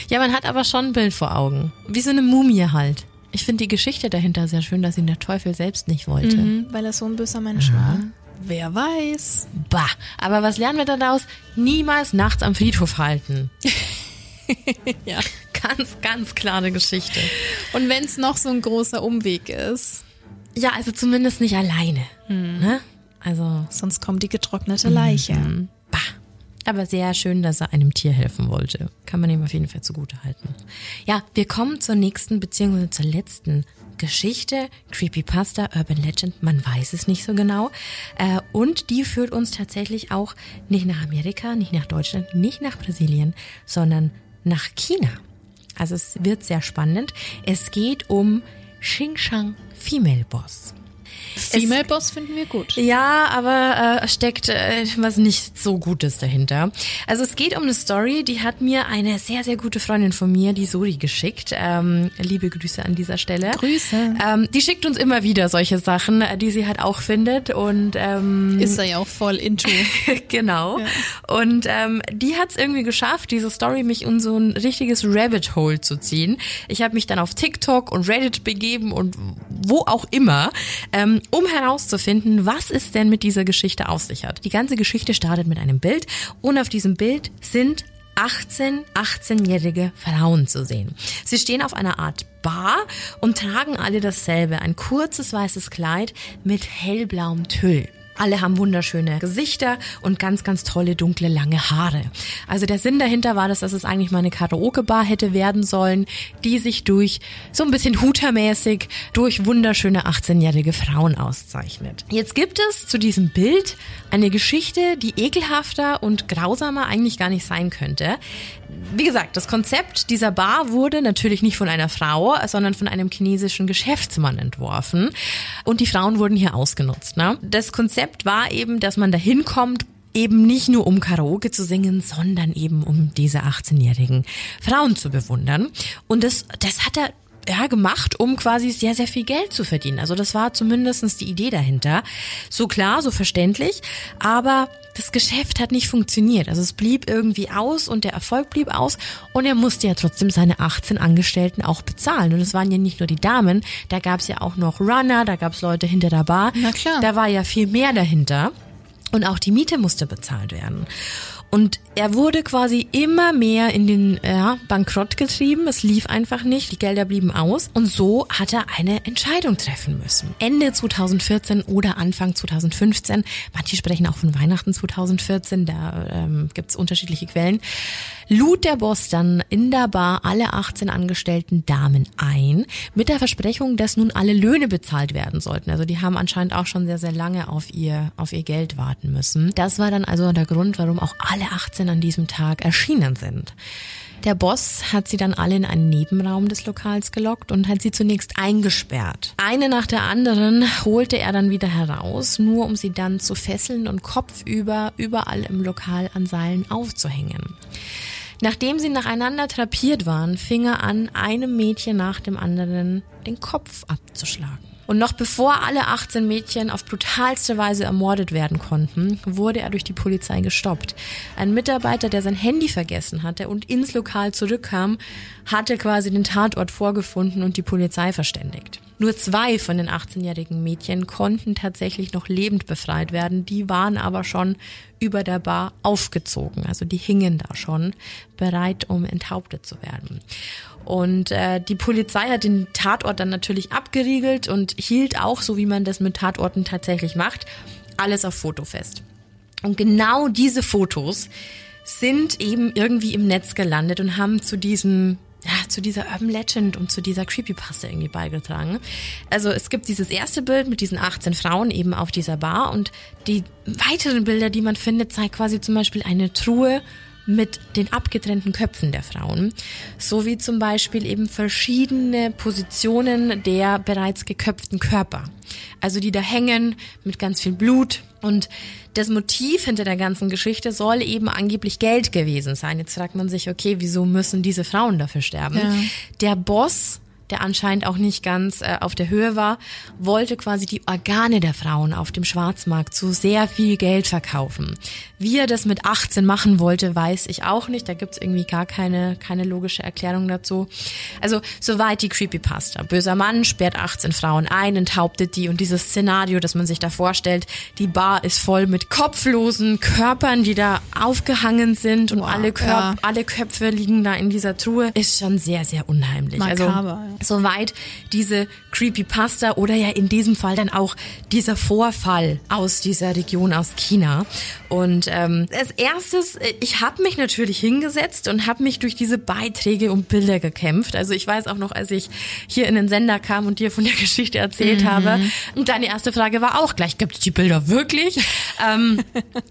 Speaker 2: Ja, man hat aber schon ein Bild vor Augen. Wie so eine Mumie halt. Ich finde die Geschichte dahinter sehr schön, dass ihn der Teufel selbst nicht wollte.
Speaker 1: Mhm, weil er so ein böser Mensch ja. war. Wer weiß.
Speaker 2: Bah, aber was lernen wir daraus? Niemals nachts am Friedhof halten.
Speaker 1: ja.
Speaker 2: Ganz, ganz klare Geschichte.
Speaker 1: Und wenn es noch so ein großer Umweg ist.
Speaker 2: Ja, also zumindest nicht alleine. Hm. Ne?
Speaker 1: Also. Sonst kommt die getrocknete Leiche. Mhm.
Speaker 2: Bah. Aber sehr schön, dass er einem Tier helfen wollte. Kann man ihm auf jeden Fall zugute halten. Ja, wir kommen zur nächsten beziehungsweise zur letzten Geschichte, Creepypasta, Urban Legend, man weiß es nicht so genau. Äh, und die führt uns tatsächlich auch nicht nach Amerika, nicht nach Deutschland, nicht nach Brasilien, sondern nach China. Also es wird sehr spannend. Es geht um Xingshang Female Boss.
Speaker 1: Female es, Boss finden wir gut.
Speaker 2: Ja, aber äh, steckt äh, was nicht so Gutes dahinter. Also es geht um eine Story, die hat mir eine sehr, sehr gute Freundin von mir, die Sori, geschickt. Ähm, liebe Grüße an dieser Stelle.
Speaker 1: Grüße.
Speaker 2: Ähm, die schickt uns immer wieder solche Sachen, äh, die sie halt auch findet. Und ähm,
Speaker 1: ist er ja auch voll into.
Speaker 2: genau. Ja. Und ähm, die hat es irgendwie geschafft, diese Story mich in so ein richtiges Rabbit Hole zu ziehen. Ich habe mich dann auf TikTok und Reddit begeben und wo auch immer. Ähm, um herauszufinden, was es denn mit dieser Geschichte auf sich hat. Die ganze Geschichte startet mit einem Bild und auf diesem Bild sind 18 18-jährige Frauen zu sehen. Sie stehen auf einer Art Bar und tragen alle dasselbe, ein kurzes weißes Kleid mit hellblauem Tüll. Alle haben wunderschöne Gesichter und ganz, ganz tolle, dunkle, lange Haare. Also der Sinn dahinter war, dass das eigentlich mal eine Karaoke-Bar hätte werden sollen, die sich durch so ein bisschen Hutermäßig durch wunderschöne 18-jährige Frauen auszeichnet. Jetzt gibt es zu diesem Bild eine Geschichte, die ekelhafter und grausamer eigentlich gar nicht sein könnte. Wie gesagt, das Konzept dieser Bar wurde natürlich nicht von einer Frau, sondern von einem chinesischen Geschäftsmann entworfen. Und die Frauen wurden hier ausgenutzt. Ne? Das Konzept war eben, dass man da hinkommt, eben nicht nur um Karaoke zu singen, sondern eben um diese 18-jährigen Frauen zu bewundern. Und das, das hat er ja, gemacht, um quasi sehr, sehr viel Geld zu verdienen. Also das war zumindestens die Idee dahinter. So klar, so verständlich, aber das Geschäft hat nicht funktioniert. Also es blieb irgendwie aus und der Erfolg blieb aus und er musste ja trotzdem seine 18 Angestellten auch bezahlen. Und es waren ja nicht nur die Damen, da gab es ja auch noch Runner, da gab es Leute hinter der Bar.
Speaker 1: Na klar.
Speaker 2: Da war ja viel mehr dahinter. Und auch die Miete musste bezahlt werden. Und er wurde quasi immer mehr in den ja, Bankrott getrieben. Es lief einfach nicht. Die Gelder blieben aus. Und so hat er eine Entscheidung treffen müssen. Ende 2014 oder Anfang 2015. Manche sprechen auch von Weihnachten 2014. Da ähm, gibt es unterschiedliche Quellen. Lud der Boss dann in der Bar alle 18 angestellten Damen ein, mit der Versprechung, dass nun alle Löhne bezahlt werden sollten. Also die haben anscheinend auch schon sehr, sehr lange auf ihr, auf ihr Geld warten müssen. Das war dann also der Grund, warum auch alle 18 an diesem Tag erschienen sind. Der Boss hat sie dann alle in einen Nebenraum des Lokals gelockt und hat sie zunächst eingesperrt. Eine nach der anderen holte er dann wieder heraus, nur um sie dann zu fesseln und kopfüber überall im Lokal an Seilen aufzuhängen. Nachdem sie nacheinander trapiert waren, fing er an, einem Mädchen nach dem anderen den Kopf abzuschlagen. Und noch bevor alle 18 Mädchen auf brutalste Weise ermordet werden konnten, wurde er durch die Polizei gestoppt. Ein Mitarbeiter, der sein Handy vergessen hatte und ins Lokal zurückkam, hatte quasi den Tatort vorgefunden und die Polizei verständigt. Nur zwei von den 18-jährigen Mädchen konnten tatsächlich noch lebend befreit werden. Die waren aber schon über der Bar aufgezogen. Also die hingen da schon bereit, um enthauptet zu werden. Und äh, die Polizei hat den Tatort dann natürlich abgeriegelt und hielt auch, so wie man das mit Tatorten tatsächlich macht, alles auf Foto fest. Und genau diese Fotos sind eben irgendwie im Netz gelandet und haben zu diesem ja, zu dieser Urban Legend und zu dieser Creepypasta irgendwie beigetragen. Also es gibt dieses erste Bild mit diesen 18 Frauen eben auf dieser Bar und die weiteren Bilder, die man findet, zeigt quasi zum Beispiel eine Truhe mit den abgetrennten Köpfen der Frauen, sowie zum Beispiel eben verschiedene Positionen der bereits geköpften Körper. Also die da hängen mit ganz viel Blut und das Motiv hinter der ganzen Geschichte soll eben angeblich Geld gewesen sein. Jetzt fragt man sich, okay, wieso müssen diese Frauen dafür sterben? Ja. Der Boss der anscheinend auch nicht ganz äh, auf der Höhe war, wollte quasi die Organe der Frauen auf dem Schwarzmarkt zu sehr viel Geld verkaufen. Wie er das mit 18 machen wollte, weiß ich auch nicht. Da gibt's irgendwie gar keine, keine logische Erklärung dazu. Also soweit die Creepypasta. Böser Mann sperrt 18 Frauen ein, enthauptet die und dieses Szenario, das man sich da vorstellt, die Bar ist voll mit kopflosen Körpern, die da aufgehangen sind und wow, alle, Köp ja. alle Köpfe liegen da in dieser Truhe, ist schon sehr, sehr unheimlich.
Speaker 1: Also Makaber, also
Speaker 2: Soweit diese Creepypasta oder ja in diesem Fall dann auch dieser Vorfall aus dieser Region aus China. Und ähm, als erstes, äh, ich habe mich natürlich hingesetzt und habe mich durch diese Beiträge und Bilder gekämpft. Also ich weiß auch noch, als ich hier in den Sender kam und dir von der Geschichte erzählt mhm. habe. Und deine erste Frage war auch gleich, gibt es die Bilder wirklich? ähm,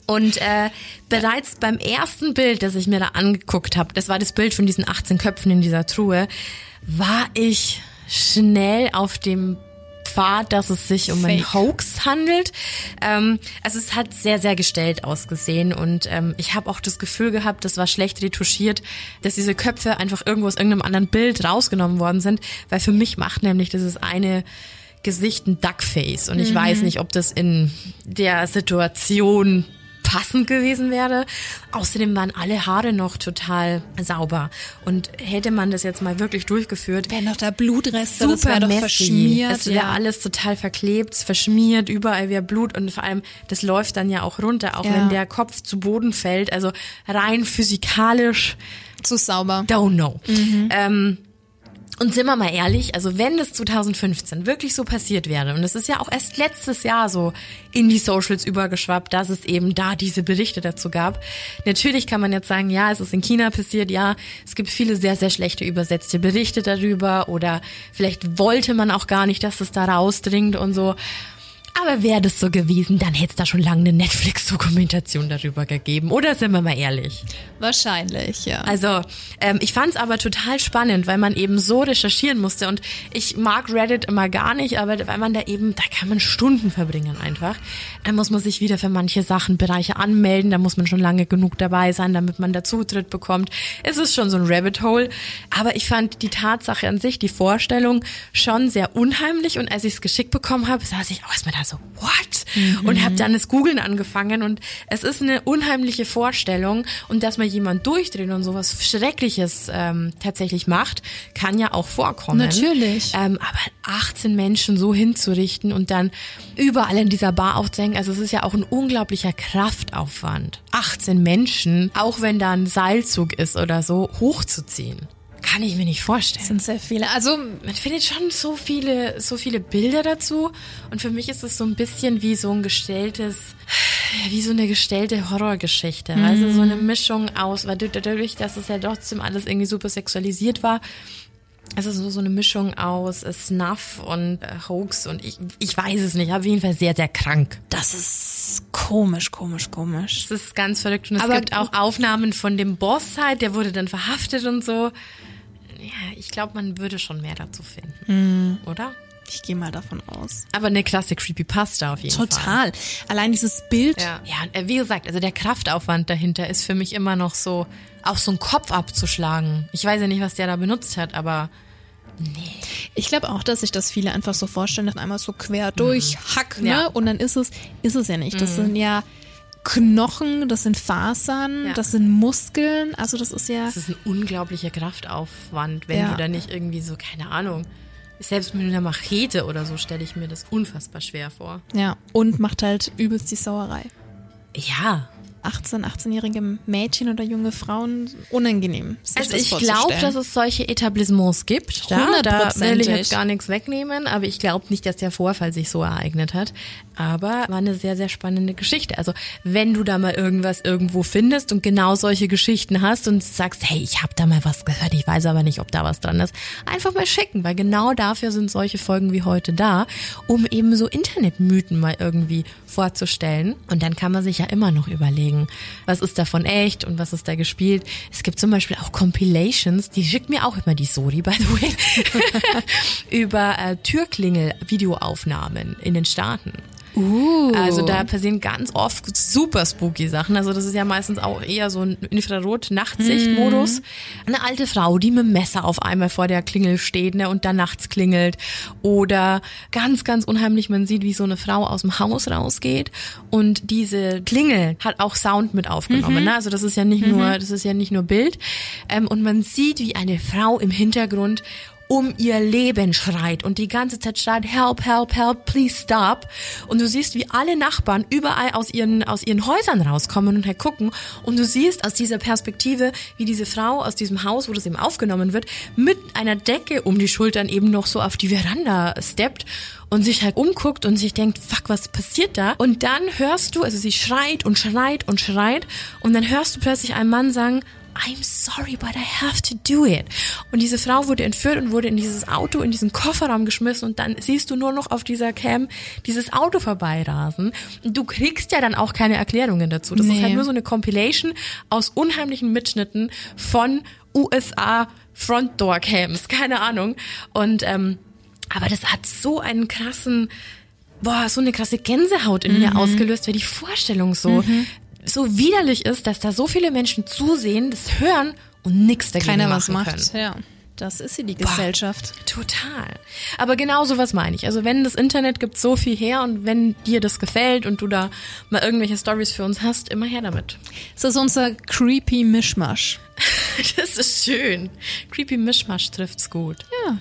Speaker 2: und äh, bereits beim ersten Bild, das ich mir da angeguckt habe, das war das Bild von diesen 18 Köpfen in dieser Truhe, war ich schnell auf dem Pfad, dass es sich um Fake. einen Hoax handelt. Ähm, also es hat sehr, sehr gestellt ausgesehen und ähm, ich habe auch das Gefühl gehabt, das war schlecht retuschiert, dass diese Köpfe einfach irgendwo aus irgendeinem anderen Bild rausgenommen worden sind, weil für mich macht nämlich dieses eine Gesicht ein Duckface und ich mhm. weiß nicht, ob das in der Situation passend gewesen wäre. Außerdem waren alle Haare noch total sauber. Und hätte man das jetzt mal wirklich durchgeführt,
Speaker 1: Wären noch da Blutreste,
Speaker 2: super
Speaker 1: das wäre doch
Speaker 2: messy.
Speaker 1: verschmiert.
Speaker 2: Es wäre
Speaker 1: ja.
Speaker 2: alles total verklebt, verschmiert, überall wäre Blut und vor allem, das läuft dann ja auch runter, auch
Speaker 1: Ja.
Speaker 2: wenn der Kopf zu Boden fällt. Also rein physikalisch,
Speaker 1: zu sauber.
Speaker 2: don't know. Ähm, und sind wir mal ehrlich, also wenn das 2015 wirklich so passiert wäre, und es ist ja auch erst letztes Jahr so in die Socials übergeschwappt, dass es eben da diese Berichte dazu gab. Natürlich kann man jetzt sagen, ja, es ist in China passiert, ja, es gibt viele sehr, sehr schlechte übersetzte Berichte darüber oder vielleicht wollte man auch gar nicht, dass es da rausdringt und so. Aber wäre das so gewesen, dann hätte es da schon lange eine Netflix-Dokumentation darüber gegeben. Oder sind wir mal ehrlich?
Speaker 1: Wahrscheinlich, ja.
Speaker 2: Also, ähm, ich fand es aber total spannend, weil man eben so recherchieren musste. Und ich mag Reddit immer gar nicht, aber weil man da eben, da kann man Stunden verbringen einfach. Da muss man sich wieder für manche Sachen, Bereiche anmelden, da muss man schon lange genug dabei sein, damit man da Zutritt bekommt. Es ist schon so ein Rabbit Hole. Aber ich fand die Tatsache an sich, die Vorstellung schon sehr unheimlich. Und als ich es geschickt bekommen habe, saß ich auch erstmal da so, what? Und habe dann das Googlen angefangen. Und es ist eine unheimliche Vorstellung. Und dass man jemand durchdreht und sowas Schreckliches ähm, tatsächlich macht, kann ja auch vorkommen.
Speaker 1: Natürlich.
Speaker 2: Ähm, aber 18 Menschen so hinzurichten und dann überall in dieser Bar aufzuhängen, also es ist ja auch ein unglaublicher Kraftaufwand. 18 Menschen, auch wenn da ein Seilzug ist oder so, hochzuziehen. Kann ich mir nicht vorstellen.
Speaker 1: sind sehr viele. Also,
Speaker 2: Man findet schon so viele, so viele Bilder dazu. Und für mich ist es so ein bisschen wie so ein gestelltes, wie so eine gestellte Horrorgeschichte. Also so eine Mischung aus, weil dadurch, dass es ja trotzdem alles irgendwie super sexualisiert war, also so, so eine Mischung aus Snuff und äh, Hoax und ich, ich weiß es nicht, auf jeden Fall sehr, sehr krank.
Speaker 1: das ist komisch, komisch, komisch.
Speaker 2: Das ist ganz verrückt und es
Speaker 1: Aber-
Speaker 2: gibt auch Aufnahmen von dem Boss halt, der wurde dann verhaftet und so. Ja, ich glaube, man würde schon mehr dazu finden, oder?
Speaker 1: Ich gehe mal davon aus.
Speaker 2: Aber eine klasse Creepypasta auf jeden Fall.
Speaker 1: Total. Allein dieses Bild.
Speaker 2: Ja, ja, äh, wie gesagt, also der Kraftaufwand dahinter ist für mich immer noch so, auch so einen Kopf abzuschlagen. Ich weiß ja nicht, was der da benutzt hat, aber
Speaker 1: Ich glaube auch, dass sich das viele einfach so vorstellen, dass einmal so quer durch, hack, ne?
Speaker 2: Ja.
Speaker 1: Und dann ist es, ist es ja nicht. Das sind ja Knochen, das sind Fasern,
Speaker 2: Ja.
Speaker 1: das sind Muskeln. Also das ist ja.
Speaker 2: es ist ein unglaublicher Kraftaufwand, wenn
Speaker 1: Ja.
Speaker 2: du da nicht irgendwie so, keine Ahnung, selbst mit einer Machete oder so stelle ich mir das unfassbar schwer vor.
Speaker 1: Ja. Und macht halt übelst die Sauerei.
Speaker 2: Ja,
Speaker 1: 18, 18-jährige Mädchen oder junge Frauen unangenehm.
Speaker 2: Also ich glaube, dass es solche Etablissements gibt. Da, da will ich jetzt gar nichts wegnehmen, aber ich glaube nicht, dass der Vorfall sich so ereignet hat. Aber war eine sehr, sehr spannende Geschichte. Also wenn du da mal irgendwas irgendwo findest und genau solche Geschichten hast und sagst, hey, ich habe da mal was gehört, ich weiß aber nicht, ob da was dran ist, einfach mal schicken, weil genau dafür sind solche Folgen wie heute da, um eben so Internetmythen mal irgendwie vorzustellen. Und dann kann man sich ja immer noch überlegen, was ist davon echt und was ist da gespielt. Es gibt zum Beispiel auch Compilations, die schickt mir auch immer die Sori, by the way, über äh, Türklingel-Videoaufnahmen in den Staaten.
Speaker 1: Uh.
Speaker 2: Also da passieren ganz oft super spooky Sachen. Also das ist ja meistens auch eher so ein Infrarot-Nachtsicht-Modus. Eine alte Frau, die mit dem Messer auf einmal vor der Klingel steht ne, und dann nachts klingelt. Oder ganz, ganz unheimlich, man sieht, wie so eine Frau aus dem Haus rausgeht und diese Klingel hat auch Sound mit aufgenommen. Ne? Also das ist ja nicht nur, das ist ja nicht nur Bild. Ähm, und man sieht, wie eine Frau im Hintergrund um ihr Leben schreit und die ganze Zeit schreit, help, help, help, please stop. Und du siehst, wie alle Nachbarn überall aus ihren, aus ihren Häusern rauskommen und halt gucken. Und du siehst aus dieser Perspektive, wie diese Frau aus diesem Haus, wo das eben aufgenommen wird, mit einer Decke um die Schultern eben noch so auf die Veranda steppt und sich halt umguckt und sich denkt, fuck, was passiert da? Und dann hörst du, also sie schreit und schreit und schreit und dann hörst du plötzlich einen Mann sagen, I'm sorry, but I have to do it. Und diese Frau wurde entführt und wurde in dieses Auto, in diesen Kofferraum geschmissen und dann siehst du nur noch auf dieser Cam dieses Auto vorbeirasen. Du kriegst ja dann auch keine Erklärungen dazu. Das ist
Speaker 1: Nee.
Speaker 2: halt nur so eine Compilation aus unheimlichen Mitschnitten von USA Frontdoor Cams, keine Ahnung. Und ähm, aber das hat so einen krassen boah, so eine krasse Gänsehaut in
Speaker 1: Mhm.
Speaker 2: mir ausgelöst, weil die Vorstellung so, so widerlich ist, dass da so viele Menschen zusehen, das hören und nichts dagegen
Speaker 1: keiner was macht.
Speaker 2: können.
Speaker 1: Ja. Das ist sie, die Gesellschaft.
Speaker 2: Total. Aber genau so was meine ich. Also wenn das Internet gibt so viel her und wenn dir das gefällt und du da mal irgendwelche Stories für uns hast, immer her damit.
Speaker 1: Das ist unser creepy Mischmasch.
Speaker 2: Das ist schön. Creepy Mischmasch trifft's gut.
Speaker 1: Ja.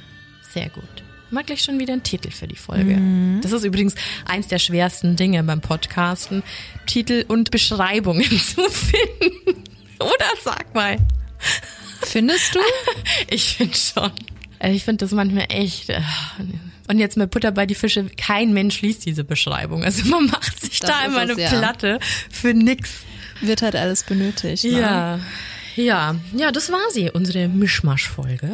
Speaker 2: Sehr gut. Mal gleich schon wieder einen Titel für die Folge. Das ist übrigens eins der schwersten Dinge beim Podcasten, Titel und Beschreibungen zu finden. Oder sag mal.
Speaker 1: Findest du?
Speaker 2: Ich finde schon. Also ich finde das manchmal echt. äh, Und jetzt mit Butter bei die Fische, kein Mensch liest diese Beschreibung. Also man macht sich
Speaker 1: Das
Speaker 2: da immer eine
Speaker 1: ja.
Speaker 2: Platte für nix.
Speaker 1: Wird halt alles benötigt. Ne?
Speaker 2: Ja. Ja, ja, das war sie, unsere Mischmasch-Folge.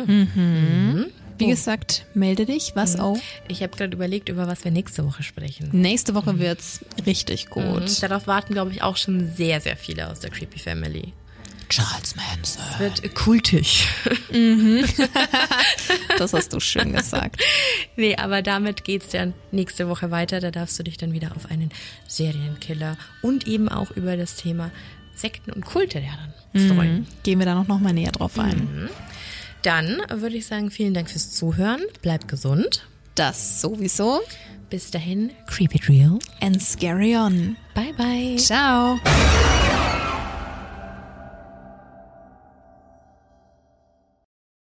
Speaker 1: Wie gesagt, melde dich, was auch.
Speaker 2: Ich habe gerade überlegt, über was wir nächste Woche sprechen.
Speaker 1: Nächste Woche wird's richtig gut.
Speaker 2: Und darauf warten, glaube ich, auch schon sehr, sehr viele aus der Creepy Family.
Speaker 1: Charles Manson.
Speaker 2: Es wird kultig.
Speaker 1: Das hast du schön gesagt.
Speaker 2: nee, aber damit geht's dann nächste Woche weiter. Da darfst du dich dann wieder auf einen Serienkiller und eben auch über das Thema Sekten und Kulte ja dann freuen.
Speaker 1: Gehen wir da noch, noch mal näher drauf ein.
Speaker 2: Dann würde ich sagen, vielen Dank fürs Zuhören. Bleib gesund.
Speaker 1: Das sowieso.
Speaker 2: Bis dahin, creep it real.
Speaker 1: And scary on.
Speaker 2: Bye bye.
Speaker 1: Ciao.